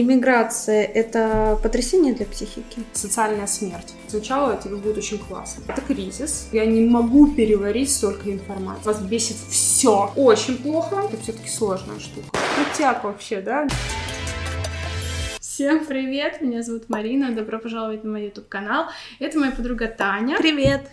иммиграция – это потрясение для психики? Социальная смерть. Сначала тебе будет очень классно. Это кризис. Я не могу переварить столько информации. Вас бесит все. Очень плохо. Это все-таки сложная штука. Крутяк вообще, да? Всем привет, меня зовут Марина, добро пожаловать на мой YouTube-канал. Это моя подруга Таня. Привет!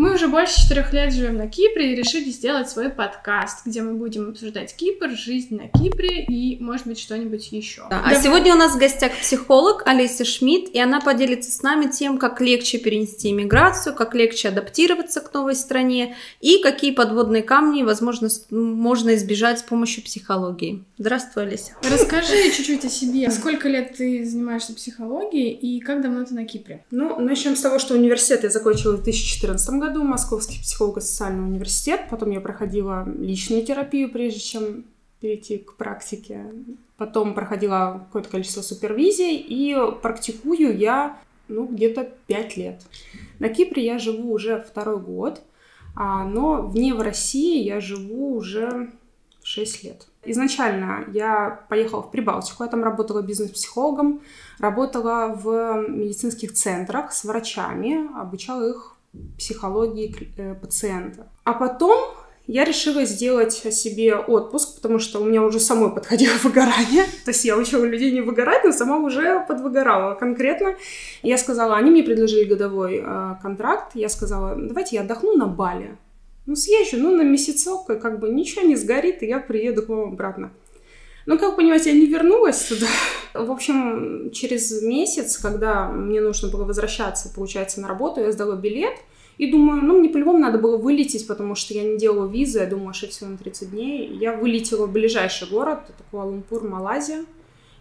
Мы уже больше четырех лет живем на Кипре и решили сделать свой подкаст, где мы будем обсуждать Кипр, жизнь на Кипре и, может быть, что-нибудь еще. Да. А сегодня у нас в гостях психолог Олеся Шмидт, и она поделится с нами тем, как легче перенести иммиграцию, как легче адаптироваться к новой стране и какие подводные камни, возможно, можно избежать с помощью психологии. Здравствуй, Олеся. Расскажи чуть-чуть о себе. Сколько лет ты занимаешься психологией и как давно ты на Кипре? Ну, начнем с того, что университет я закончила в 2014 году, Московский психолого-социальный университет. Потом я проходила личную терапию, прежде чем перейти к практике. Потом проходила какое-то количество супервизий, и практикую я, ну, где-то пять лет. На Кипре я живу уже второй год, а, но вне в России я живу уже 6 лет. Изначально я поехала в Прибалтику, я там работала бизнес-психологом, работала в медицинских центрах с врачами, обучала их психологии э, пациента. А потом я решила сделать себе отпуск, потому что у меня уже самой подходило выгорание. То есть я учила людей не выгорать, но сама уже подвыгорала конкретно. я сказала, они мне предложили годовой э, контракт. Я сказала, давайте я отдохну на Бали. Ну, съезжу, ну, на месяцок, как бы ничего не сгорит, и я приеду к вам обратно. Ну, как понимаете, я не вернулась туда. В общем, через месяц, когда мне нужно было возвращаться, получается, на работу, я сдала билет, и думаю, ну, мне по-любому надо было вылететь, потому что я не делала визы, я думала, что всего на 30 дней. Я вылетела в ближайший город, это Куала-Лумпур, Малайзия.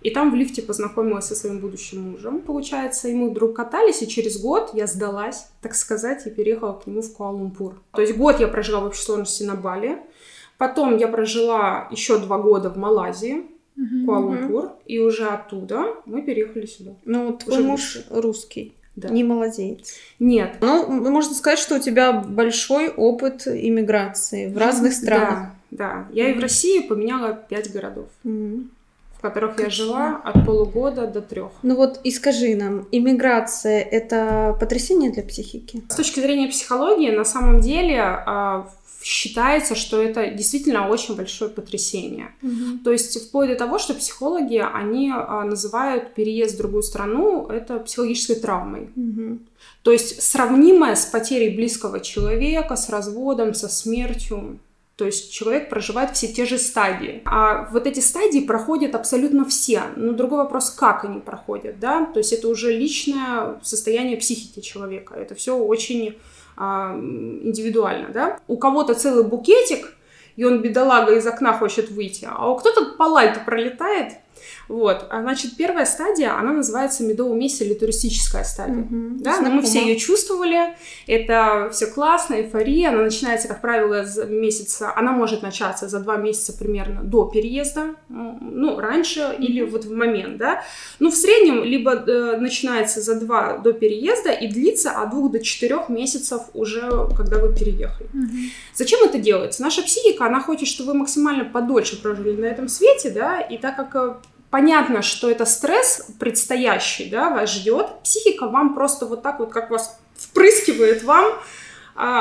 И там в лифте познакомилась со своим будущим мужем, получается. Мы вдруг катались, и через год я сдалась, так сказать, и переехала к нему в Куала-Лумпур. То есть год я прожила в общей сложности на Бали. Потом я прожила еще два года в Малайзии, uh Куала-Лумпур, и уже оттуда мы переехали сюда. Ну, твой уже муж больше. русский. Да. Не малазиец. Нет. Ну, можно сказать, что у тебя большой опыт иммиграции в разных странах. Да, да. Я mm и в России поменяла пять городов. mm в которых как я жила от полугода до трех. Ну вот и скажи нам, иммиграция это потрясение для психики? С точки зрения психологии, на самом деле а, считается, что это действительно очень большое потрясение. Угу. То есть вплоть до того, что психологи, они а, называют переезд в другую страну это психологической травмой. Угу. То есть сравнимое с потерей близкого человека, с разводом, со смертью. То есть человек проживает все те же стадии. А вот эти стадии проходят абсолютно все. Но другой вопрос, как они проходят, да? То есть это уже личное состояние психики человека. Это все очень индивидуально, да? У кого-то целый букетик, и он, бедолага, из окна хочет выйти, а у кто-то по лайту пролетает, вот. А, значит, первая стадия, она называется медовый месяц или туристическая стадия. Угу. Да, но мы все ее чувствовали. Это все классно, эйфория. Она начинается, как правило, за месяца. Она может начаться за два месяца примерно до переезда. Ну, раньше угу. или вот в момент, да. Ну, в среднем либо э, начинается за два до переезда и длится от двух до четырех месяцев уже, когда вы переехали. Угу. Зачем это делается? Наша психика, она хочет, чтобы вы максимально подольше прожили на этом свете, да, и так как э, понятно, что это стресс предстоящий, да, вас ждет, психика вам просто вот так вот, как вас впрыскивает вам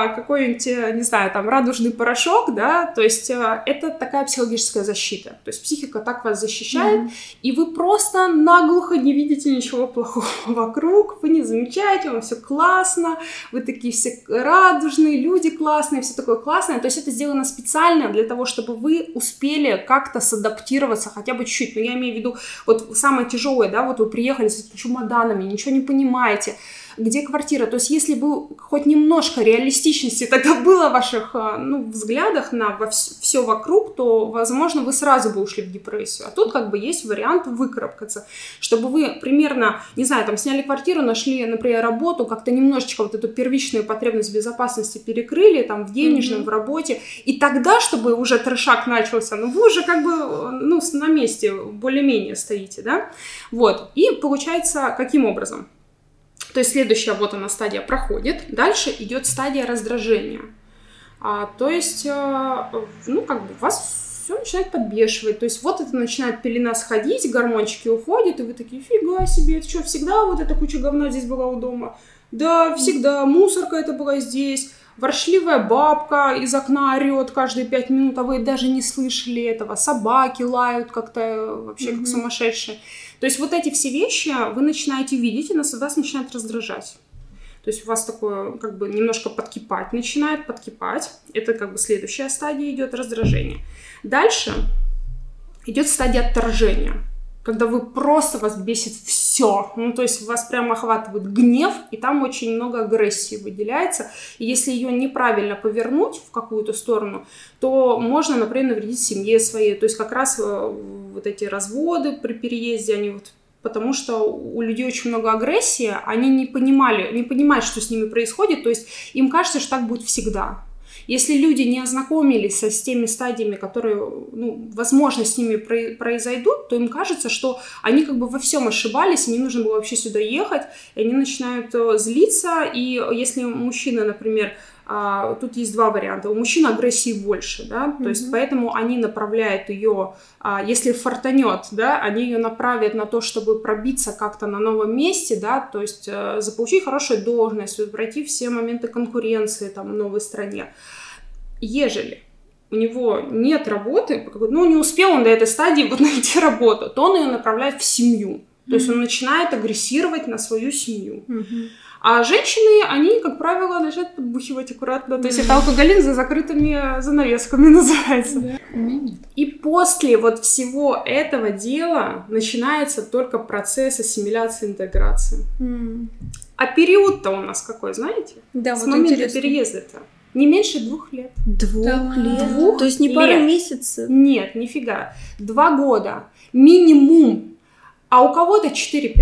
какой-нибудь, э, не знаю, там, радужный порошок, да, то есть а, это такая психологическая защита. То есть психика так вас защищает, mm-hmm. и вы просто наглухо не видите ничего плохого вокруг, вы не замечаете, вам все классно, вы такие все радужные, люди классные, все такое классное. То есть это сделано специально для того, чтобы вы успели как-то садаптироваться хотя бы чуть-чуть. Но я имею в виду, вот самое тяжелое, да, вот вы приехали с чемоданами, ничего не понимаете, где квартира. То есть если бы хоть немножко реалистичности тогда было в ваших а, ну, взглядах на во все вокруг, то, возможно, вы сразу бы ушли в депрессию. А тут как бы есть вариант выкарабкаться, чтобы вы примерно, не знаю, там сняли квартиру, нашли, например, работу, как-то немножечко вот эту первичную потребность безопасности перекрыли, там, в денежном, mm-hmm. в работе, и тогда, чтобы уже трешак начался, ну, вы уже как бы, ну, на месте более-менее стоите, да, вот, и получается, каким образом? То есть следующая вот она стадия проходит. Дальше идет стадия раздражения. А, то есть, а, ну, как бы вас все начинает подбешивать. То есть вот это начинает пелена сходить, гормончики уходят, и вы такие, фига себе, это что, всегда вот эта куча говна здесь была у дома? Да, всегда, мусорка это была здесь, воршливая бабка из окна орет каждые пять минут, а вы даже не слышали этого, собаки лают как-то вообще mm-hmm. как сумасшедшие. То есть вот эти все вещи вы начинаете видеть, и нас вас начинает раздражать. То есть у вас такое как бы немножко подкипать начинает, подкипать. Это как бы следующая стадия идет раздражение. Дальше идет стадия отторжения когда вы просто вас бесит все. Ну, то есть вас прямо охватывает гнев, и там очень много агрессии выделяется. И если ее неправильно повернуть в какую-то сторону, то можно, например, навредить семье своей. То есть как раз э, вот эти разводы при переезде, они вот потому что у людей очень много агрессии, они не понимали, не понимают, что с ними происходит, то есть им кажется, что так будет всегда. Если люди не ознакомились с теми стадиями, которые, ну, возможно, с ними произойдут, то им кажется, что они как бы во всем ошибались, и не нужно было вообще сюда ехать, и они начинают э, злиться, и если мужчина, например, а, тут есть два варианта. У мужчин агрессии больше, да, mm-hmm. то есть поэтому они направляют ее, а, если фартанет, да, они ее направят на то, чтобы пробиться как-то на новом месте, да, то есть а, заполучить хорошую должность, пройти все моменты конкуренции там в новой стране. Ежели у него нет работы, ну, не успел он до этой стадии вот найти работу, то он ее направляет в семью. Mm-hmm. То есть он начинает агрессировать на свою семью. Mm-hmm. А женщины, они, как правило, начинают подбухивать аккуратно. То есть это алкоголизм за закрытыми занавесками называется. И после вот всего этого дела начинается только процесс ассимиляции, интеграции. А период-то у нас какой, знаете? Да, С вот момента интересно. переезда-то. Не меньше двух лет. Двух да. лет? Двух То есть не пару месяцев? Нет, нифига. Два года. Минимум. А у кого-то 4-5.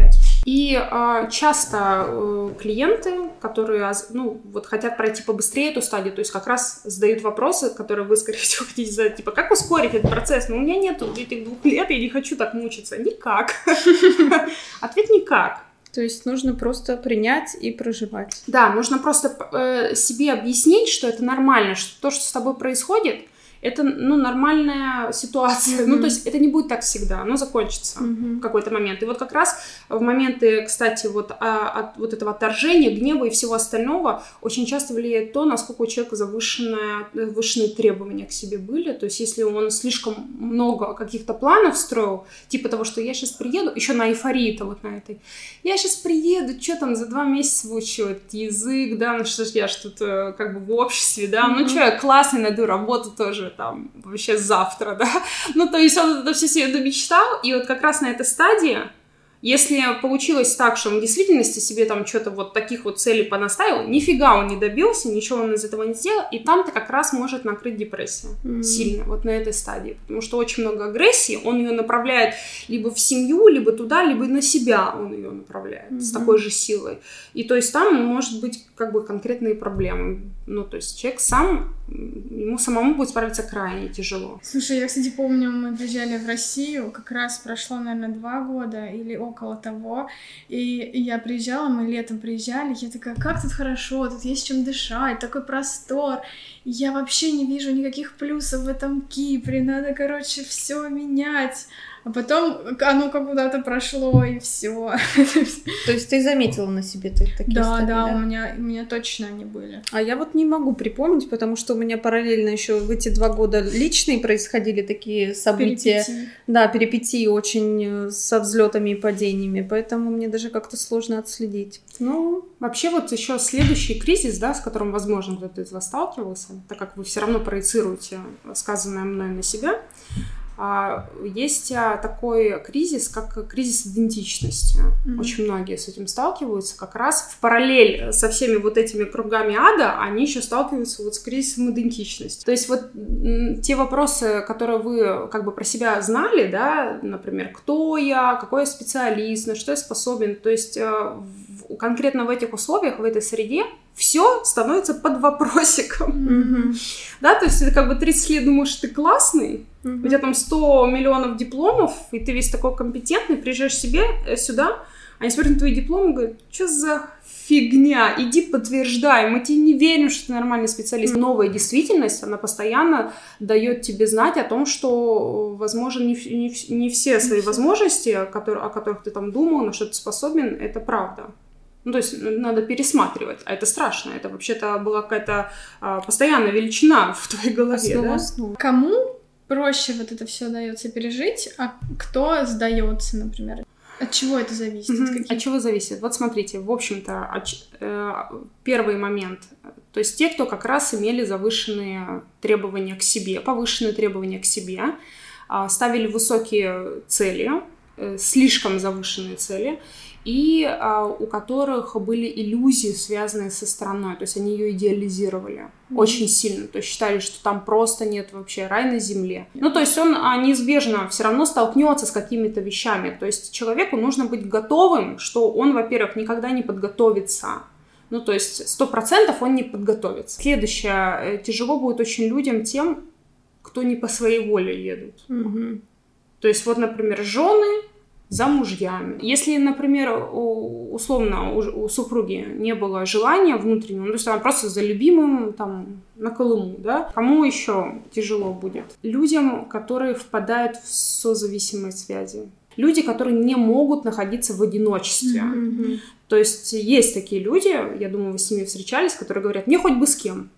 И э, часто э, клиенты, которые ну, вот хотят пройти побыстрее эту стадию, то есть как раз задают вопросы, которые вы, скорее всего, хотите задать, типа, как ускорить этот процесс? Ну, у меня нет этих двух лет, я не хочу так мучиться. Никак. Ответ никак. То есть нужно просто принять и проживать. Да, нужно просто э, себе объяснить, что это нормально, что то, что с тобой происходит, это, ну, нормальная ситуация. Mm-hmm. Ну, то есть это не будет так всегда, оно закончится mm-hmm. в какой-то момент. И вот как раз в моменты, кстати, вот а, от вот этого отторжения, гнева и всего остального очень часто влияет то, насколько у человека завышенное, завышенные требования к себе были. То есть если он слишком много каких-то планов строил, типа того, что я сейчас приеду, еще на эйфории-то вот на этой, я сейчас приеду, что там за два месяца выучу этот язык, да, ну что ж я ж тут э, как бы в обществе, да, mm-hmm. ну что, я классный найду работу тоже, там вообще завтра, да. Ну, то есть он это все себе домечтал, и вот как раз на этой стадии если получилось так, что он в действительности себе там что-то вот таких вот целей понаставил, нифига он не добился, ничего он из этого не сделал, и там-то как раз может накрыть депрессия mm-hmm. сильно, вот на этой стадии, потому что очень много агрессии, он ее направляет либо в семью, либо туда, либо на себя он ее направляет mm-hmm. с такой же силой. И то есть там может быть как бы конкретные проблемы. Ну, то есть человек сам, ему самому будет справиться крайне тяжело. Слушай, я, кстати, помню, мы приезжали в Россию, как раз прошло, наверное, два года или около того, и я приезжала, мы летом приезжали, я такая, как тут хорошо, тут есть чем дышать, такой простор, я вообще не вижу никаких плюсов в этом Кипре, надо, короче, все менять. А потом оно как куда-то прошло, и все. То есть ты заметила на себе такие да, стадии, да, да, у меня, у меня точно они были. А я вот не могу припомнить, потому что у меня параллельно еще в эти два года личные происходили такие события. Перипетии. Да, перипетии очень э, со взлетами и падениями, поэтому мне даже как-то сложно отследить. Ну, вообще вот еще следующий кризис, да, с которым, возможно, кто-то из вас сталкивался, так как вы все равно проецируете сказанное мной на себя, есть а, такой кризис, как кризис идентичности. Mm-hmm. Очень многие с этим сталкиваются. Как раз в параллель со всеми вот этими кругами ада они еще сталкиваются вот с кризисом идентичности. То есть вот те вопросы, которые вы как бы про себя знали, да, например, кто я, какой я специалист, на что я способен, то есть э, конкретно в этих условиях, в этой среде все становится под вопросиком. Да, то есть ты как бы 30 лет думаешь, ты классный, у тебя там 100 миллионов дипломов, и ты весь такой компетентный, приезжаешь себе э, сюда, они смотрят на твои дипломы и говорят, что за фигня, иди подтверждай, мы тебе не верим, что ты нормальный специалист. Новая действительность, она постоянно дает тебе знать о том, что, возможно, не, не, не все свои возможности, которые, о которых ты там думал, на что ты способен, это правда. Ну, то есть надо пересматривать, а это страшно. Это вообще-то была какая-то а, постоянная величина в твоей голове. Основа, да? основа. Кому проще вот это все дается пережить, а кто сдается, например? От чего это зависит? Mm-hmm. От, от чего зависит? Вот смотрите, в общем-то, от, э, первый момент. То есть те, кто как раз имели завышенные требования к себе, повышенные требования к себе, э, ставили высокие цели, э, слишком завышенные цели, и а, у которых были иллюзии, связанные со страной, то есть они ее идеализировали mm-hmm. очень сильно, то есть считали, что там просто нет вообще рай на земле. Ну, то есть он а, неизбежно все равно столкнется с какими-то вещами, то есть человеку нужно быть готовым, что он, во-первых, никогда не подготовится, ну, то есть сто процентов он не подготовится. Следующее, э, тяжело будет очень людям тем, кто не по своей воле едут. Mm-hmm. То есть вот, например, жены, за мужьями. Если, например, у, условно у, у супруги не было желания внутреннего, ну, то есть она просто за любимым там на Колыму, да, кому еще тяжело будет? Людям, которые впадают в созависимые связи. Люди, которые не могут находиться в одиночестве. Mm-hmm. То есть есть такие люди, я думаю, вы с ними встречались, которые говорят, мне хоть бы с кем.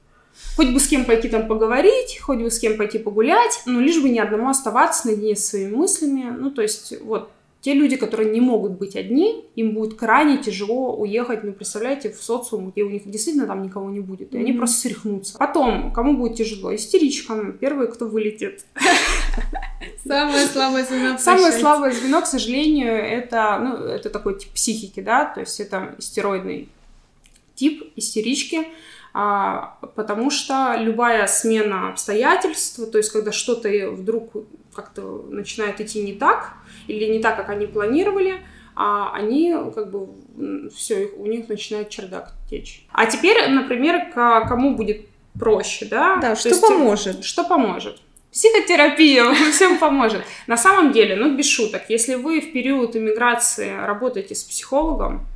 Хоть бы с кем пойти там поговорить, хоть бы с кем пойти погулять, но лишь бы ни одному оставаться наедине с своими мыслями. Ну, то есть, вот, те люди, которые не могут быть одни, им будет крайне тяжело уехать, ну, представляете, в социум, где у них действительно там никого не будет, и mm-hmm. они просто срехнутся. Потом, кому будет тяжело? Истеричкам, первые, кто вылетит. Самое слабое звено. Самое слабое звено, к сожалению, это, ну, это такой тип психики, да, то есть это истероидный тип истерички, потому что любая смена обстоятельств, то есть когда что-то вдруг как-то начинает идти не так, или не так, как они планировали, а они как бы все, у них начинает чердак течь. А теперь, например, к кому будет проще, да? Да, То что есть, поможет? Что поможет? Психотерапия всем поможет. На самом деле, ну без шуток, если вы в период иммиграции работаете с психологом,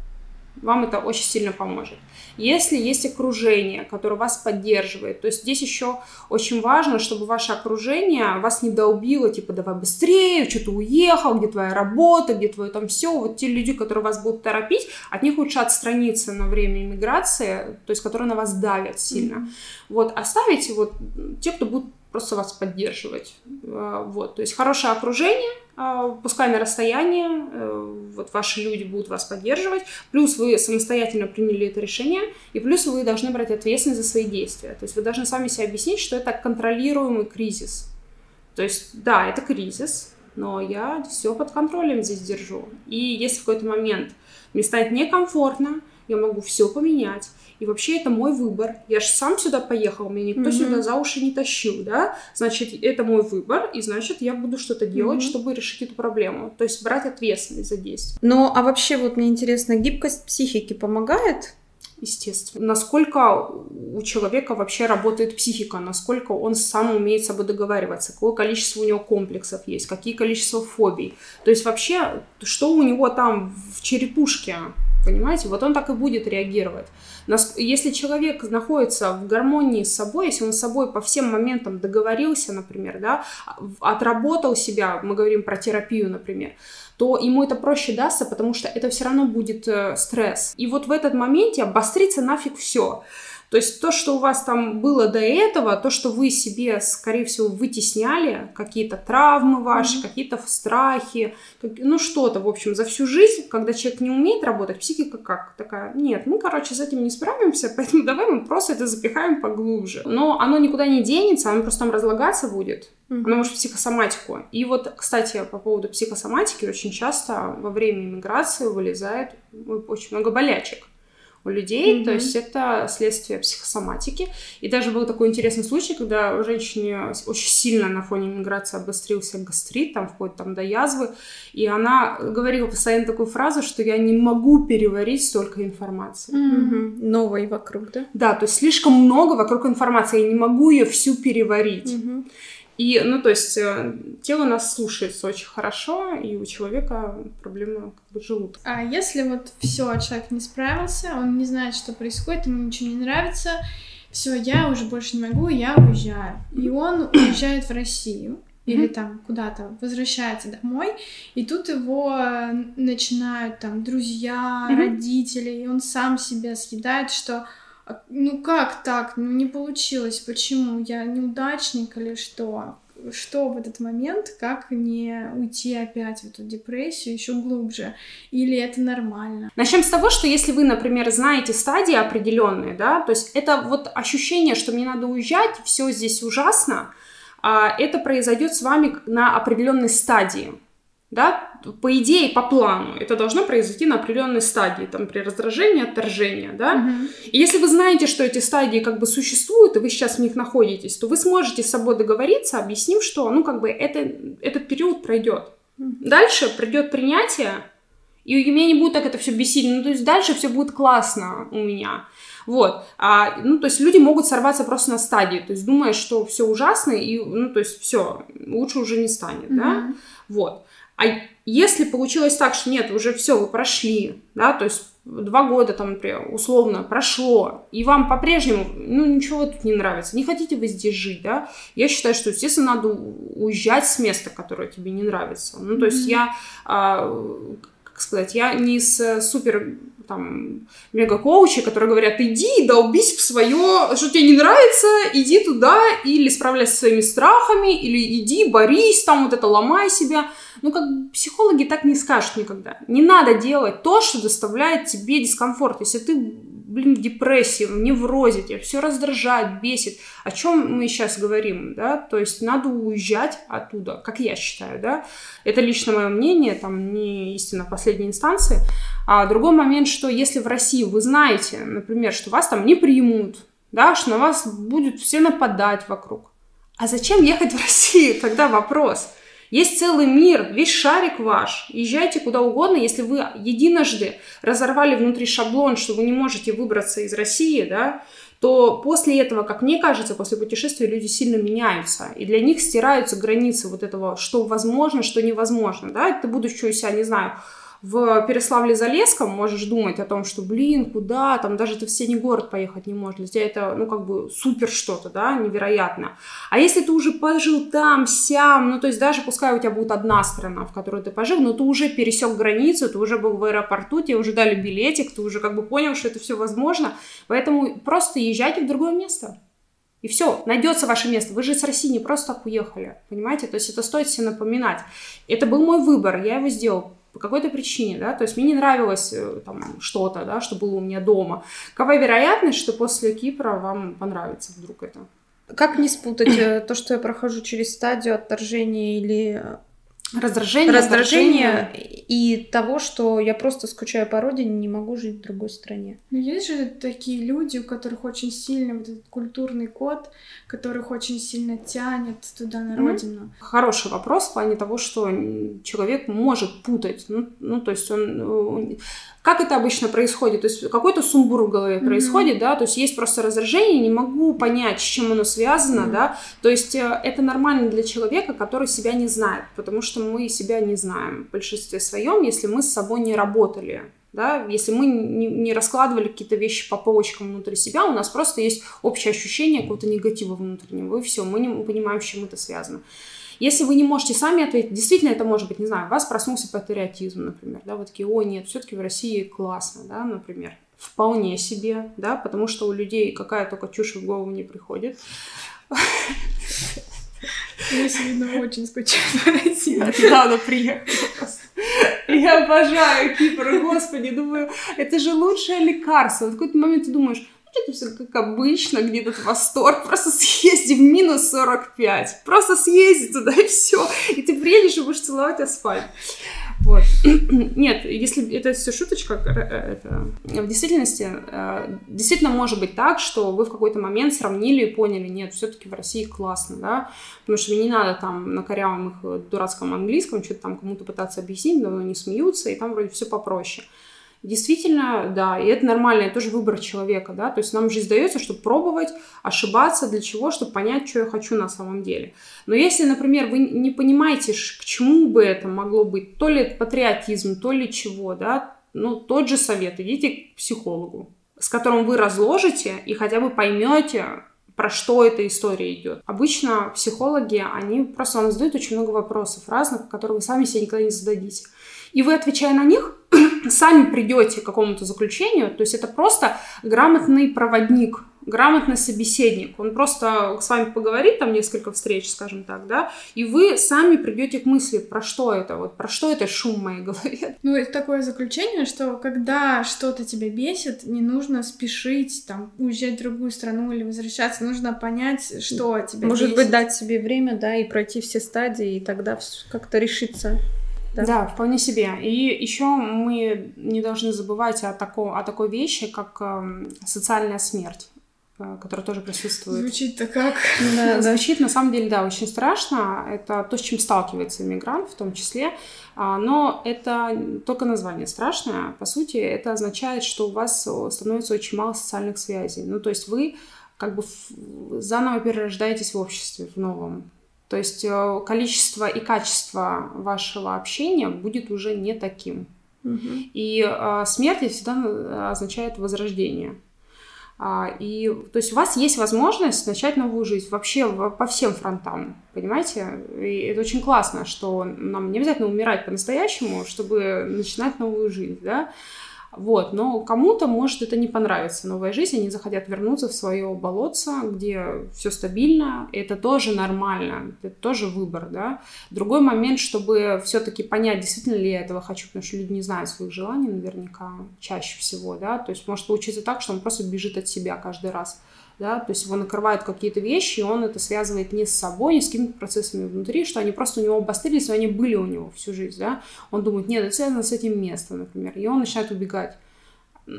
вам это очень сильно поможет. Если есть окружение, которое вас поддерживает, то есть здесь еще очень важно, чтобы ваше окружение вас не долбило, типа, давай быстрее, что ты уехал, где твоя работа, где твое там все. Вот те люди, которые вас будут торопить, от них лучше отстраниться на время иммиграции, то есть которые на вас давят сильно. Mm-hmm. Вот, оставите вот те, кто будут просто вас поддерживать. А, вот, то есть хорошее окружение, а, пускай на расстоянии, э, вот ваши люди будут вас поддерживать, плюс вы самостоятельно приняли это решение, и плюс вы должны брать ответственность за свои действия. То есть вы должны сами себе объяснить, что это контролируемый кризис. То есть, да, это кризис, но я все под контролем здесь держу. И если в какой-то момент мне станет некомфортно, я могу все поменять, и вообще это мой выбор. Я же сам сюда поехал, меня никто mm-hmm. сюда за уши не тащил, да? Значит, это мой выбор, и значит, я буду что-то делать, mm-hmm. чтобы решить эту проблему. То есть брать ответственность за действие. Ну, а вообще вот мне интересно, гибкость психики помогает? естественно. Насколько у человека вообще работает психика, насколько он сам умеет с собой договариваться, какое количество у него комплексов есть, какие количество фобий. То есть вообще, что у него там в черепушке, понимаете? Вот он так и будет реагировать. Если человек находится в гармонии с собой, если он с собой по всем моментам договорился, например, да, отработал себя, мы говорим про терапию, например, то ему это проще дастся, потому что это все равно будет э, стресс. И вот в этот моменте обострится нафиг все. То есть то, что у вас там было до этого, то, что вы себе, скорее всего, вытесняли, какие-то травмы ваши, mm-hmm. какие-то страхи, как, ну что-то, в общем, за всю жизнь, когда человек не умеет работать, психика как такая, нет, мы, короче, с этим не справимся, поэтому давай мы просто это запихаем поглубже. Но оно никуда не денется, оно просто там разлагаться будет. Mm-hmm. Оно может психосоматику. И вот, кстати, по поводу психосоматики, очень часто во время иммиграции вылезает очень много болячек у людей, mm-hmm. то есть это следствие психосоматики. И даже был такой интересный случай, когда у женщины очень сильно на фоне миграции обострился гастрит, там вплоть там до язвы, и она говорила постоянно такую фразу, что я не могу переварить столько информации. Mm-hmm. Новой вокруг, да? Да, то есть слишком много вокруг информации, я не могу ее всю переварить. Mm-hmm. И, ну, то есть, э, тело нас слушается очень хорошо, и у человека проблема как бы желудка. А если вот все, человек не справился, он не знает, что происходит, ему ничего не нравится, все, я уже больше не могу, я уезжаю. И он уезжает в Россию или там куда-то возвращается домой, и тут его начинают там друзья, mm-hmm. родители, и он сам себя съедает, что ну как так? Ну не получилось. Почему? Я неудачник или что? Что в этот момент? Как не уйти опять в эту депрессию еще глубже? Или это нормально? Начнем с того, что если вы, например, знаете стадии определенные, да, то есть это вот ощущение, что мне надо уезжать, все здесь ужасно, а, это произойдет с вами на определенной стадии да, по идее, по плану, это должно произойти на определенной стадии, там, при раздражении, отторжении, да. Uh-huh. И если вы знаете, что эти стадии как бы существуют, и вы сейчас в них находитесь, то вы сможете с собой договориться, объяснив, что, ну, как бы, это, этот период пройдет. Uh-huh. Дальше придет принятие, и меня не будет так это все бесить, ну, то есть дальше все будет классно у меня. Вот. А, ну, то есть люди могут сорваться просто на стадии, то есть думая, что все ужасно, и, ну, то есть все, лучше уже не станет, mm-hmm. да. Вот. А если получилось так, что нет, уже все, вы прошли, да, то есть два года там, например, условно прошло, и вам по-прежнему, ну, ничего тут не нравится, не хотите вы здесь жить, да, я считаю, что, естественно, надо уезжать с места, которое тебе не нравится. Ну, то есть mm-hmm. я, а, как сказать, я не с супер там мега-коучи, которые говорят, иди, долбись в свое, что тебе не нравится, иди туда, или справляйся со своими страхами, или иди, борись, там вот это ломай себя. Ну, как психологи так не скажут никогда. Не надо делать то, что доставляет тебе дискомфорт. Если ты, блин, депрессии, в неврозе, тебя все раздражает, бесит. О чем мы сейчас говорим, да? То есть надо уезжать оттуда, как я считаю, да? Это лично мое мнение, там, не истина последней инстанции. А другой момент, что если в России вы знаете, например, что вас там не примут, да, что на вас будут все нападать вокруг, а зачем ехать в Россию? Тогда вопрос. Есть целый мир, весь шарик ваш. Езжайте куда угодно, если вы единожды разорвали внутри шаблон, что вы не можете выбраться из России, да, то после этого, как мне кажется, после путешествия люди сильно меняются, и для них стираются границы вот этого, что возможно, что невозможно, да, ты будучи у себя, не знаю, в Переславле-Залесском можешь думать о том, что, блин, куда, там даже ты в соседний город поехать не можешь, для тебя это, ну, как бы супер что-то, да, невероятно. А если ты уже пожил там, сям, ну, то есть даже пускай у тебя будет одна страна, в которой ты пожил, но ты уже пересек границу, ты уже был в аэропорту, тебе уже дали билетик, ты уже как бы понял, что это все возможно, поэтому просто езжайте в другое место. И все, найдется ваше место. Вы же с России не просто так уехали, понимаете? То есть это стоит себе напоминать. Это был мой выбор, я его сделал по какой-то причине, да, то есть мне не нравилось э, там что-то, да, что было у меня дома. Какая вероятность, что после Кипра вам понравится вдруг это? Как не спутать э, то, что я прохожу через стадию отторжения или Раздражение, раздражение и того, что я просто скучаю по родине, не могу жить в другой стране. Но ну, есть же такие люди, у которых очень сильный вот этот культурный код, которых очень сильно тянет туда на mm-hmm. родину. Хороший вопрос в плане того, что человек может путать. Ну, ну то есть он, он как это обычно происходит? То есть какой-то сумбур в голове mm-hmm. происходит, да, то есть есть просто раздражение, не могу понять, с чем оно связано, mm-hmm. да, то есть э, это нормально для человека, который себя не знает, потому что мы себя не знаем в большинстве своем, если мы с собой не работали, да, если мы не, не раскладывали какие-то вещи по полочкам внутри себя, у нас просто есть общее ощущение какого-то негатива внутреннего, и все, мы не понимаем, с чем это связано. Если вы не можете сами ответить, действительно это может быть, не знаю, у вас проснулся патриотизм, например, да, вы такие, о, нет, все-таки в России классно, да, например, вполне себе, да, потому что у людей какая только чушь в голову не приходит. Я сегодня очень скучаю по России. Я недавно приехала Я обожаю Кипр, господи, думаю, это же лучшее лекарство. В какой-то момент ты думаешь, это все как обычно, где этот восторг, просто съезди в минус 45, просто съезди туда и все, и ты приедешь и будешь целовать асфальт. Вот. Нет, если это все шуточка, э, это, в действительности, э, действительно может быть так, что вы в какой-то момент сравнили и поняли, нет, все-таки в России классно, да, потому что мне не надо там на корявом их дурацком английском что-то там кому-то пытаться объяснить, но они смеются, и там вроде все попроще. Действительно, да, и это нормально, это тоже выбор человека, да, то есть нам жизнь дается, чтобы пробовать, ошибаться, для чего, чтобы понять, что я хочу на самом деле. Но если, например, вы не понимаете, к чему бы это могло быть, то ли патриотизм, то ли чего, да, ну, тот же совет, идите к психологу, с которым вы разложите и хотя бы поймете, про что эта история идет. Обычно психологи, они просто вам задают очень много вопросов разных, которые вы сами себе никогда не зададите. И вы, отвечая на них, сами придете к какому-то заключению, то есть это просто грамотный проводник, грамотный собеседник. Он просто с вами поговорит, там несколько встреч, скажем так, да, и вы сами придете к мысли, про что это, вот, про что это шум в моей голове. Ну, это такое заключение, что когда что-то тебя бесит, не нужно спешить, там, уезжать в другую страну или возвращаться, нужно понять, что тебя Может бесит. быть, дать себе время, да, и пройти все стадии, и тогда как-то решиться. Да. да, вполне себе. И еще мы не должны забывать о, тако, о такой вещи, как э, социальная смерть э, которая тоже присутствует. Звучит-то как? Да, звучит на самом деле, да, очень страшно. Это то, с чем сталкивается иммигрант в том числе. А, но это только название страшное. По сути, это означает, что у вас становится очень мало социальных связей. Ну, то есть вы как бы заново перерождаетесь в обществе, в новом. То есть э, количество и качество вашего общения будет уже не таким. Угу. И э, смерть всегда э, означает возрождение. А, и, то есть у вас есть возможность начать новую жизнь вообще по всем фронтам, понимаете? И это очень классно, что нам не обязательно умирать по-настоящему, чтобы начинать новую жизнь, да? Вот, но кому-то может это не понравиться, новая жизнь, они захотят вернуться в свое болотце, где все стабильно, это тоже нормально, это тоже выбор, да. Другой момент, чтобы все-таки понять, действительно ли я этого хочу, потому что люди не знают своих желаний наверняка чаще всего, да, то есть может получиться так, что он просто бежит от себя каждый раз да, то есть его накрывают какие-то вещи, и он это связывает не с собой, не с какими-то процессами внутри, что они просто у него обострились, но они были у него всю жизнь, да, он думает, нет, это связано с этим местом, например, и он начинает убегать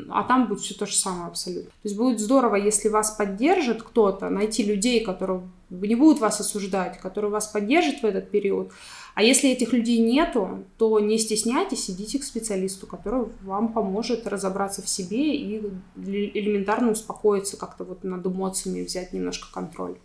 а там будет все то же самое абсолютно. То есть будет здорово, если вас поддержит кто-то, найти людей, которые не будут вас осуждать, которые вас поддержат в этот период. А если этих людей нету, то не стесняйтесь, идите к специалисту, который вам поможет разобраться в себе и элементарно успокоиться, как-то вот над эмоциями взять немножко контроль.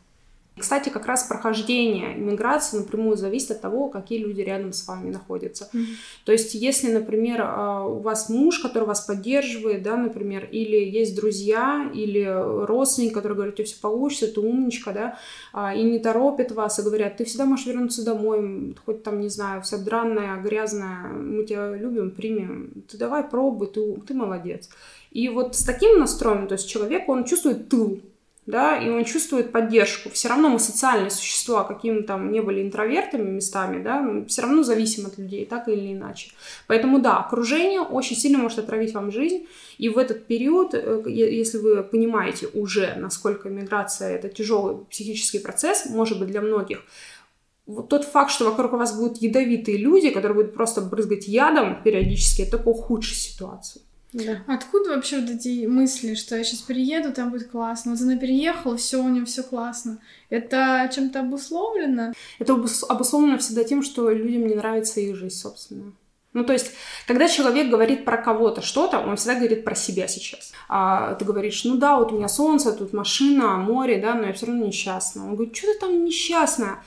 Кстати, как раз прохождение иммиграции напрямую зависит от того, какие люди рядом с вами находятся. Mm-hmm. То есть, если, например, а, у вас муж, который вас поддерживает, да, например, или есть друзья, или родственники, которые говорят, у тебя все получится, ты умничка, да, а, и не торопят вас, и говорят, ты всегда можешь вернуться домой, хоть там, не знаю, вся дранная, грязная, мы тебя любим, примем, ты давай пробуй, ты, ты молодец. И вот с таким настроем, то есть человек, он чувствует тыл, да, и он чувствует поддержку. Все равно мы социальные существа, какими там не были интровертами местами, да, все равно зависим от людей, так или иначе. Поэтому, да, окружение очень сильно может отравить вам жизнь, и в этот период, э, если вы понимаете уже, насколько миграция — это тяжелый психический процесс, может быть, для многих, вот тот факт, что вокруг вас будут ядовитые люди, которые будут просто брызгать ядом периодически, это только ухудшит ситуацию. Да. Откуда вообще вот эти мысли, что я сейчас перееду, там будет классно? Вот она переехала, все у нее все классно. Это чем-то обусловлено? Это обусловлено всегда тем, что людям не нравится их жизнь, собственно. Ну, то есть, когда человек говорит про кого-то что-то, он всегда говорит про себя сейчас. А ты говоришь, ну да, вот у меня солнце, тут машина, море, да, но я все равно несчастна. Он говорит, что ты там несчастная?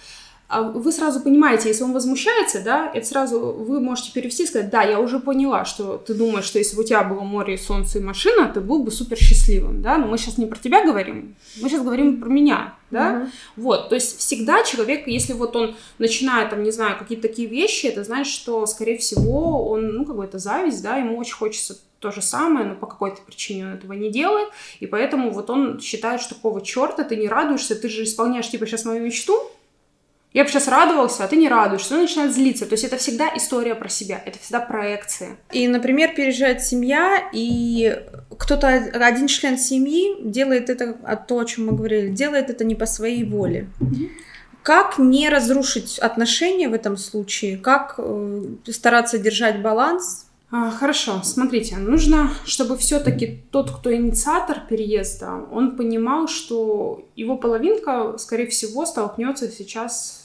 А вы сразу понимаете, если он возмущается, да, это сразу вы можете перевести и сказать, да, я уже поняла, что ты думаешь, что если бы у тебя было море, солнце и машина, ты был бы супер счастливым, да, но мы сейчас не про тебя говорим, мы сейчас говорим про меня, да, mm-hmm. вот, то есть всегда человек, если вот он начинает, там, не знаю, какие-то такие вещи, это значит, что, скорее всего, он, ну, как бы это зависть, да, ему очень хочется то же самое, но по какой-то причине он этого не делает, и поэтому вот он считает, что какого черта ты не радуешься, ты же исполняешь, типа, сейчас мою мечту, я бы сейчас радовался, а ты не радуешься, он начинает злиться. То есть это всегда история про себя, это всегда проекция. И, например, переезжает семья, и кто-то, один член семьи делает это, от то, о чем мы говорили, делает это не по своей воле. как не разрушить отношения в этом случае? Как э, стараться держать баланс? А, хорошо, смотрите, нужно, чтобы все-таки тот, кто инициатор переезда, он понимал, что его половинка, скорее всего, столкнется сейчас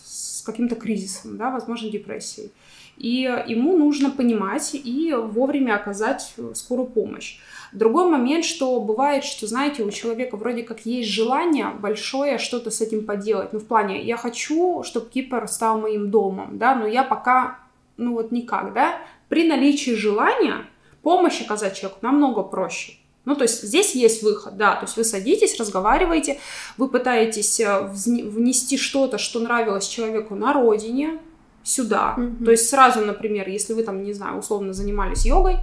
каким-то кризисом, да, возможно, депрессией. И ему нужно понимать и вовремя оказать скорую помощь. Другой момент, что бывает, что, знаете, у человека вроде как есть желание большое что-то с этим поделать. Ну, в плане, я хочу, чтобы Кипр стал моим домом, да, но я пока, ну, вот никак, да. При наличии желания помощь оказать человеку намного проще. Ну, то есть здесь есть выход, да, то есть вы садитесь, разговариваете, вы пытаетесь э, внести что-то, что нравилось человеку на родине, сюда. Mm-hmm. То есть сразу, например, если вы там, не знаю, условно занимались йогой,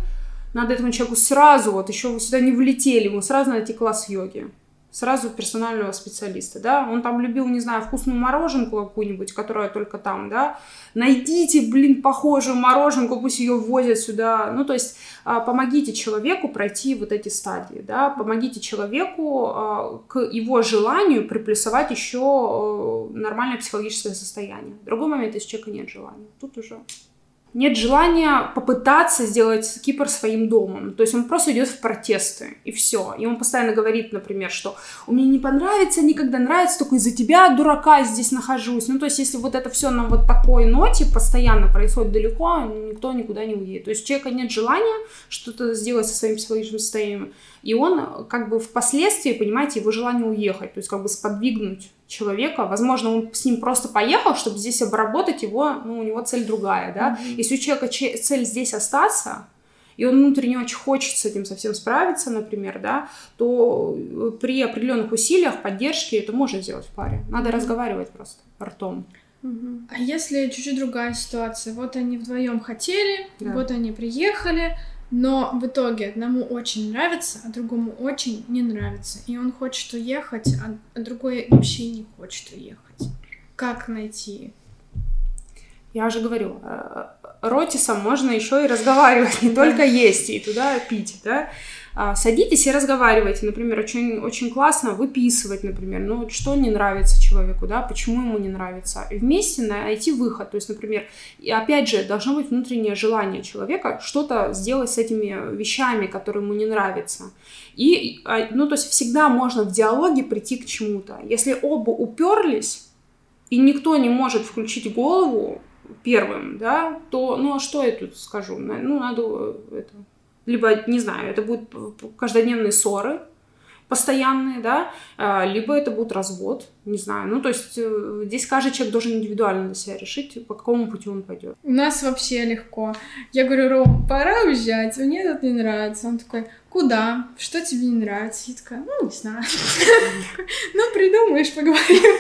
надо этому человеку сразу, вот еще вы сюда не влетели, ему сразу найти класс йоги. Сразу персонального специалиста, да. Он там любил, не знаю, вкусную мороженку какую-нибудь, которая только там, да. Найдите, блин, похожую мороженку, пусть ее возят сюда. Ну, то есть а, помогите человеку пройти вот эти стадии, да. Помогите человеку а, к его желанию приплюсовать еще э, нормальное психологическое состояние. Другой момент, если у человека нет желания. Тут уже нет желания попытаться сделать Кипр своим домом. То есть он просто идет в протесты, и все. И он постоянно говорит, например, что у меня не понравится, никогда нравится, только из-за тебя, дурака, здесь нахожусь. Ну, то есть если вот это все на вот такой ноте постоянно происходит далеко, никто никуда не уедет. То есть у человека нет желания что-то сделать со своим психологическим состоянием, и он как бы впоследствии, понимаете, его желание уехать, то есть как бы сподвигнуть человека. Возможно, он с ним просто поехал, чтобы здесь обработать его, ну, у него цель другая, да. Mm-hmm. Если у человека цель здесь остаться, и он внутренне очень хочет с этим совсем справиться, например, да, то э, при определенных усилиях, поддержке это можно сделать в паре. Надо разговаривать просто ртом. А если чуть-чуть другая ситуация? Вот они вдвоем хотели, да. вот они приехали, но в итоге одному очень нравится, а другому очень не нравится. И он хочет уехать, а, а другой вообще не хочет уехать. Как найти? Я уже говорю, э, ротисом можно еще и разговаривать, не только есть и туда пить, да. А, садитесь и разговаривайте, например, очень, очень классно выписывать, например, ну, что не нравится человеку, да, почему ему не нравится, и вместе найти выход, то есть, например, и опять же, должно быть внутреннее желание человека что-то сделать с этими вещами, которые ему не нравятся, и, а, ну, то есть, всегда можно в диалоге прийти к чему-то, если оба уперлись, и никто не может включить голову первым, да, то, ну, а что я тут скажу, ну, надо это либо, не знаю, это будут каждодневные ссоры, постоянные, да, а, либо это будет развод, не знаю. Ну, то есть э, здесь каждый человек должен индивидуально для себя решить, по какому пути он пойдет. У нас вообще легко. Я говорю, Ром, пора уезжать, мне тут не нравится. Он такой, куда? Что тебе не нравится? Я такая, ну, не знаю. Ну, придумаешь, поговорим.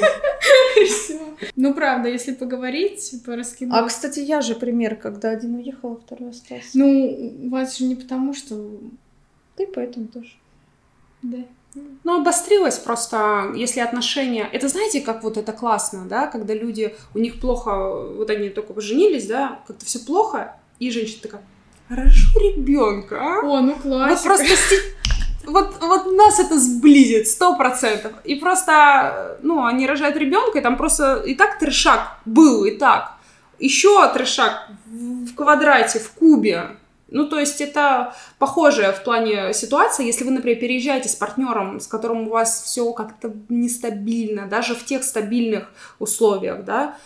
все. Ну, правда, если поговорить, пораскинуть. А, кстати, я же пример, когда один уехал, а второй остался. Ну, у вас же не потому, что... Ты поэтому тоже. Да. Ну, обострилось просто, если отношения... Это знаете, как вот это классно, да, когда люди, у них плохо, вот они только поженились, да, как-то все плохо, и женщина такая, хорошо ребенка, а? О, ну классно. Вот просто вот, вот нас это сблизит сто процентов. И просто, ну, они рожают ребенка, и там просто и так трешак был, и так. Еще трешак в квадрате, в кубе. Ну, то есть это похожая в плане ситуация, если вы, например, переезжаете с партнером, с которым у вас все как-то нестабильно, даже в тех стабильных условиях, да,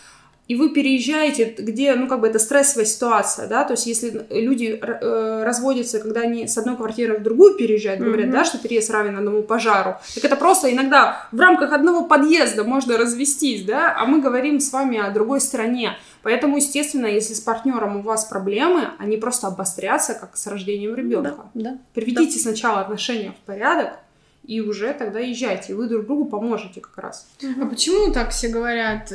и вы переезжаете, где, ну, как бы это стрессовая ситуация, да, то есть если люди э, разводятся, когда они с одной квартиры в другую переезжают, говорят, mm-hmm. да, что переезд равен одному пожару, так это просто иногда в рамках одного подъезда можно развестись, да, а мы говорим с вами о другой стране, поэтому, естественно, если с партнером у вас проблемы, они просто обострятся, как с рождением ребенка. Да, да. Приведите да. сначала отношения в порядок, и уже тогда езжайте, и вы друг другу поможете как раз. А почему так все говорят?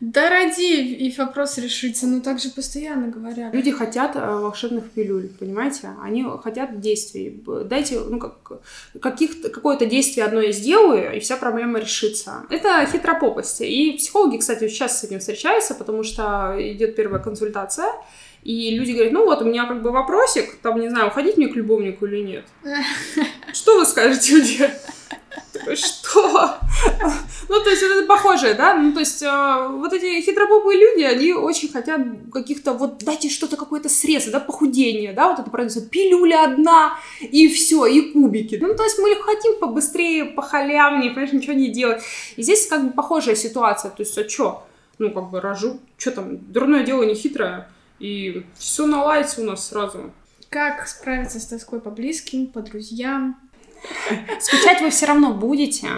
Да ради, и вопрос решится, ну так же постоянно говорят. Люди хотят э, волшебных пилюль, понимаете? Они хотят действий. Дайте, ну, как, каких какое-то действие одно я сделаю, и вся проблема решится. Это хитропопость. И психологи, кстати, сейчас с этим встречаются, потому что идет первая консультация, и люди говорят, ну вот, у меня как бы вопросик, там, не знаю, уходить мне к любовнику или нет. Что вы скажете мне? что? Ну, то есть, вот это похожее, да? Ну, то есть, э, вот эти хитропопые люди, они очень хотят каких-то, вот, дайте что-то, какое-то средство, да, похудение, да, вот это продается, пилюля одна, и все, и кубики. Ну, то есть, мы хотим побыстрее, похалявнее, понимаешь, ничего не делать. И здесь как бы похожая ситуация, то есть, а что? Ну, как бы рожу, что там, дурное дело не хитрое, и все наладится у нас сразу. Как справиться с тоской по близким, по друзьям? Скучать вы все равно будете,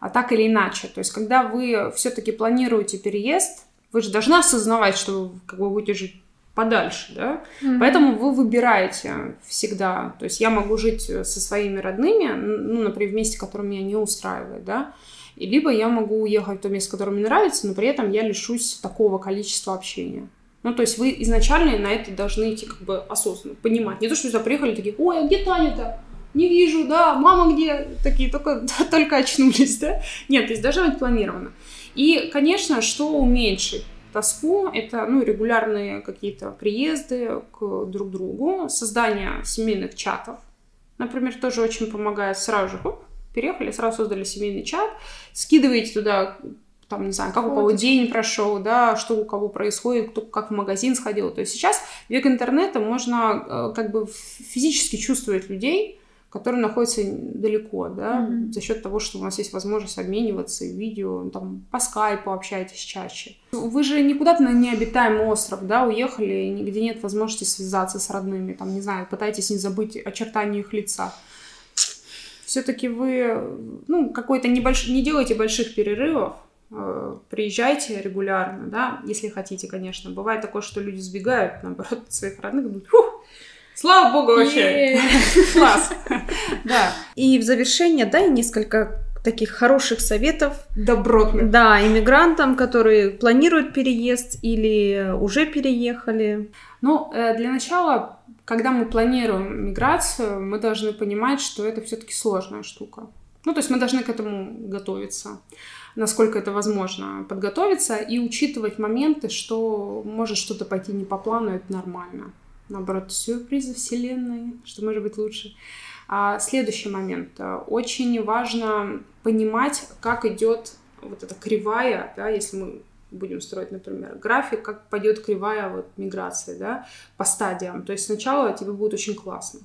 а так или иначе. То есть, когда вы все-таки планируете переезд, вы же должны осознавать, что вы как бы будете жить подальше, да? Mm-hmm. Поэтому вы выбираете всегда. То есть я могу жить со своими родными, ну, например, в месте, которое меня не устраивает, да? И либо я могу уехать в то место, которое мне нравится, но при этом я лишусь такого количества общения. Ну, то есть вы изначально на это должны идти как бы осознанно, понимать. Не то, что сюда приехали такие, ой, а где Таня-то? Не вижу, да, мама где? Такие только, только очнулись, да? Нет, то есть должно быть планировано. И, конечно, что уменьшить тоску, это ну, регулярные какие-то приезды к друг другу, создание семейных чатов, например, тоже очень помогает сразу же, переехали, сразу создали семейный чат, скидываете туда там, не знаю, как у кого день прошел, да, что у кого происходит, кто как в магазин сходил. То есть сейчас век интернета можно э, как бы физически чувствовать людей, которые находятся далеко, да, mm-hmm. за счет того, что у нас есть возможность обмениваться видео, там, по скайпу общаетесь чаще. Вы же никуда на необитаемый остров, да, уехали, нигде нет возможности связаться с родными, там, не знаю, пытаетесь не забыть очертания их лица. Все-таки вы, ну, какой-то небольшой, не делайте больших перерывов, приезжайте регулярно, да, если хотите, конечно. Бывает такое, что люди сбегают, наоборот, от своих родных, думают, фух, слава богу вообще, класс, да. И в завершение дай несколько таких хороших советов. Добротных. Да, иммигрантам, которые планируют переезд или уже переехали. Ну, э, для начала, когда мы планируем миграцию, мы должны понимать, что это все-таки сложная штука. Ну, то есть мы должны к этому готовиться насколько это возможно, подготовиться и учитывать моменты, что может что-то пойти не по плану, это нормально. Наоборот, сюрпризы вселенной, что может быть лучше. А следующий момент. Очень важно понимать, как идет вот эта кривая, да, если мы будем строить, например, график, как пойдет кривая вот миграции, да, по стадиям. То есть сначала тебе будет очень классно.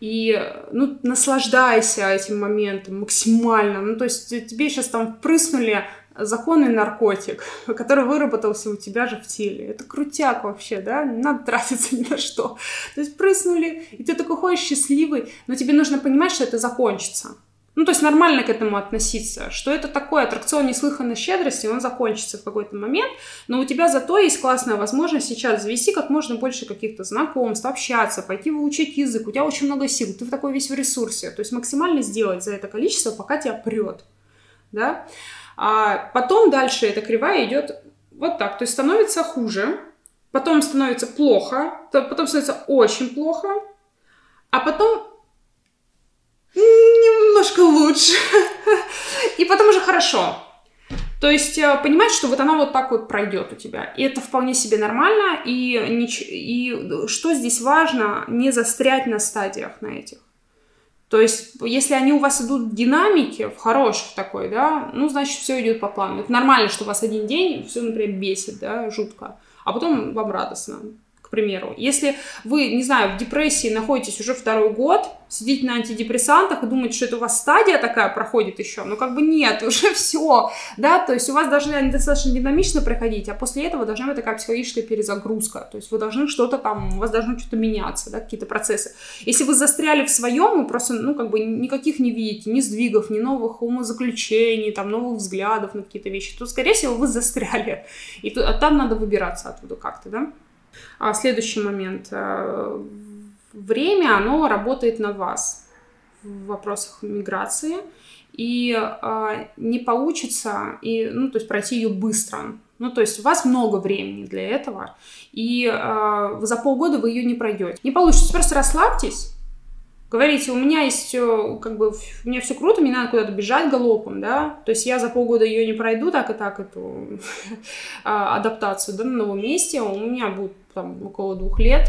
И, ну, наслаждайся этим моментом максимально. Ну, то есть тебе сейчас там впрыснули законный наркотик, который выработался у тебя же в теле. Это крутяк вообще, да? Не надо тратиться ни на что. То есть прыснули, и ты такой ходишь счастливый, но тебе нужно понимать, что это закончится. Ну, то есть нормально к этому относиться, что это такой аттракцион неслыханной щедрости, он закончится в какой-то момент, но у тебя зато есть классная возможность сейчас завести как можно больше каких-то знакомств, общаться, пойти выучить язык, у тебя очень много сил, ты в такой весь в ресурсе, то есть максимально сделать за это количество, пока тебя прет, да. А потом дальше эта кривая идет вот так, то есть становится хуже, потом становится плохо, потом становится очень плохо, а потом немножко лучше. И потом уже хорошо. То есть э, понимать, что вот она вот так вот пройдет у тебя. И это вполне себе нормально. И, нич... и что здесь важно, не застрять на стадиях на этих. То есть, если они у вас идут в динамике, в хороших такой, да, ну, значит, все идет по плану. Это нормально, что у вас один день все, например, бесит, да, жутко, а потом вам радостно примеру. Если вы, не знаю, в депрессии находитесь уже второй год, сидите на антидепрессантах и думаете, что это у вас стадия такая проходит еще, но как бы нет, уже все, да, то есть у вас должны они достаточно динамично проходить, а после этого должна быть такая психологическая перезагрузка, то есть вы должны что-то там, у вас должно что-то меняться, да, какие-то процессы. Если вы застряли в своем, вы просто, ну, как бы никаких не видите, ни сдвигов, ни новых умозаключений, там, новых взглядов на какие-то вещи, то, скорее всего, вы застряли, и то, а там надо выбираться оттуда как-то, да. А следующий момент. Э, время, оно работает на вас в вопросах миграции. И э, не получится, и, ну, то есть пройти ее быстро. Ну, то есть у вас много времени для этого, и э, за полгода вы ее не пройдете. Не получится, просто расслабьтесь, говорите, у меня есть, как бы, у меня все круто, мне надо куда-то бежать галопом, да, то есть я за полгода ее не пройду так и так, эту а, адаптацию, да, на новом месте, у меня будет там около двух лет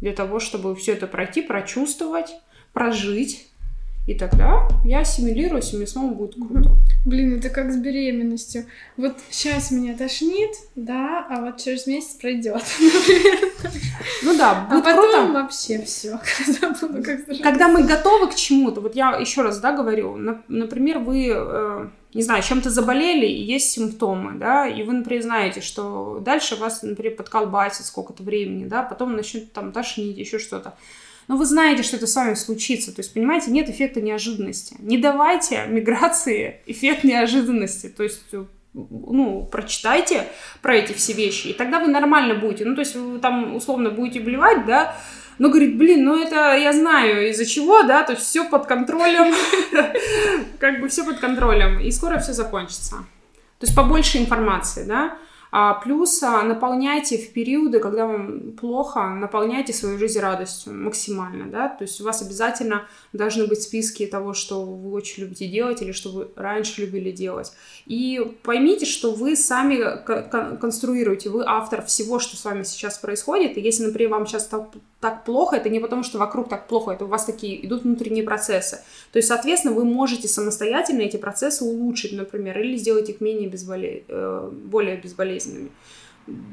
для того, чтобы все это пройти, прочувствовать, прожить И тогда я ассимилируюсь, и мне снова будет круто. Блин, это как с беременностью. Вот сейчас меня тошнит, да, а вот через месяц пройдет. Ну да, А будет потом круто. вообще все. Когда буду как здоровая. Когда мы готовы к чему-то, вот я еще раз, да, говорю, на- например, вы, э, не знаю, чем-то заболели, и есть симптомы, да, и вы, например, знаете, что дальше вас, например, подколбасит сколько-то времени, да, потом начнет там тошнить, еще что-то. Но вы знаете, что это с вами случится. То есть, понимаете, нет эффекта неожиданности. Не давайте миграции эффект неожиданности. То есть, э, ну, прочитайте про эти все вещи, и тогда вы нормально будете. Ну, то есть, вы там условно будете блевать, да, но говорит, блин, ну это я знаю из-за чего, да, то есть все под контролем, как бы все под контролем, и скоро все закончится. То есть побольше информации, да. А плюс а, наполняйте в периоды, когда вам плохо, наполняйте свою жизнь радостью максимально, да. То есть у вас обязательно должны быть списки того, что вы очень любите делать или что вы раньше любили делать. И поймите, что вы сами ко- кон- конструируете, вы автор всего, что с вами сейчас происходит. И если, например, вам сейчас так, плохо, это не потому, что вокруг так плохо, это у вас такие идут внутренние процессы. То есть, соответственно, вы можете самостоятельно эти процессы улучшить, например, или сделать их менее безболе... э, более безболезненными.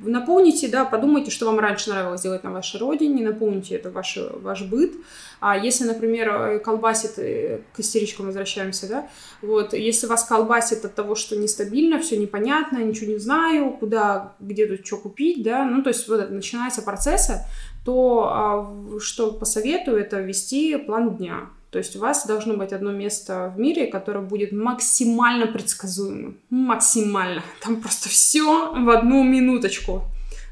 Наполните, да, подумайте, что вам раньше нравилось делать на вашей родине, наполните это ваш, ваш быт. А если, например, э, колбасит, э, к истеричкам возвращаемся, да, вот, если вас колбасит от того, что нестабильно, все непонятно, ничего не знаю, куда, где тут что купить, да, ну, то есть вот это начинаются процессы, то а, что посоветую, это вести план дня. То есть у вас должно быть одно место в мире, которое будет максимально предсказуемым. Максимально. Там просто все в одну минуточку.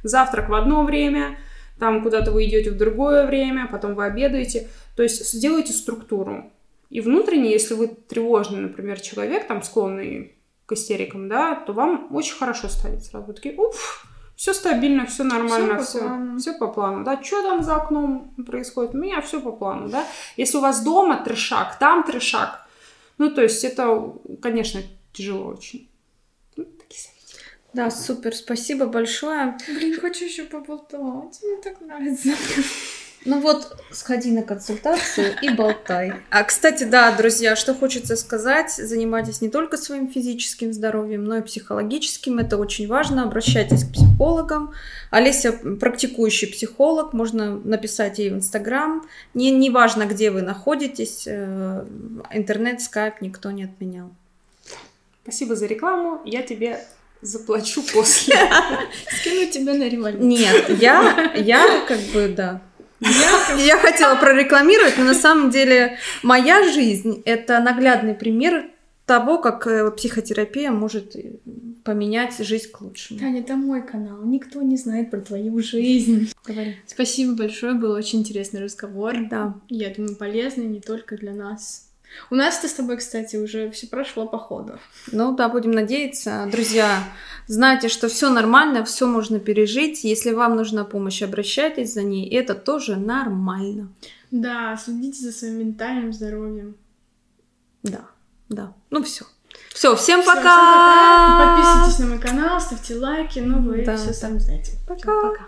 Завтрак в одно время, там куда-то вы идете в другое время, потом вы обедаете. То есть сделайте структуру. И внутренне, если вы тревожный, например, человек, там склонный к истерикам, да, то вам очень хорошо станет сразу. Вы такие, уф, все стабильно, все нормально, Всё по плану. все по плану, да, что там за окном происходит, у меня все по плану, да. Если у вас дома трешак, там трешак, ну, то есть это, конечно, тяжело очень. Ну, такие советы. Да, супер, спасибо большое. Блин, хочу еще поболтать. Мне так нравится. Ну вот, сходи на консультацию и болтай. А, кстати, да, друзья, что хочется сказать, занимайтесь не только своим физическим здоровьем, но и психологическим. Это очень важно. Обращайтесь к психологам. Олеся практикующий психолог, можно написать ей в Инстаграм. Не, не важно, где вы находитесь, э, интернет, скайп никто не отменял. Спасибо за рекламу, я тебе заплачу после. Скину тебя на револьвер. Нет, я, я как бы, да. Я, я хотела прорекламировать, но на самом деле моя жизнь — это наглядный пример того, как э, психотерапия может э, поменять жизнь к лучшему. Таня, это мой канал. Никто не знает про твою жизнь. Говори. Спасибо большое, был очень интересный разговор. Да. Я думаю, полезный не только для нас. У нас-то с тобой, кстати, уже все прошло по ходу. Ну да, будем надеяться. Друзья, знайте, что все нормально, все можно пережить. Если вам нужна помощь, обращайтесь за ней. Это тоже нормально. Да, следите за своим ментальным здоровьем. Да, да. Ну все. Все, всем Всё, пока! всем пока. Подписывайтесь на мой канал, ставьте лайки, ну вы Да, все да. сами знаете. Пока. Всё, пока.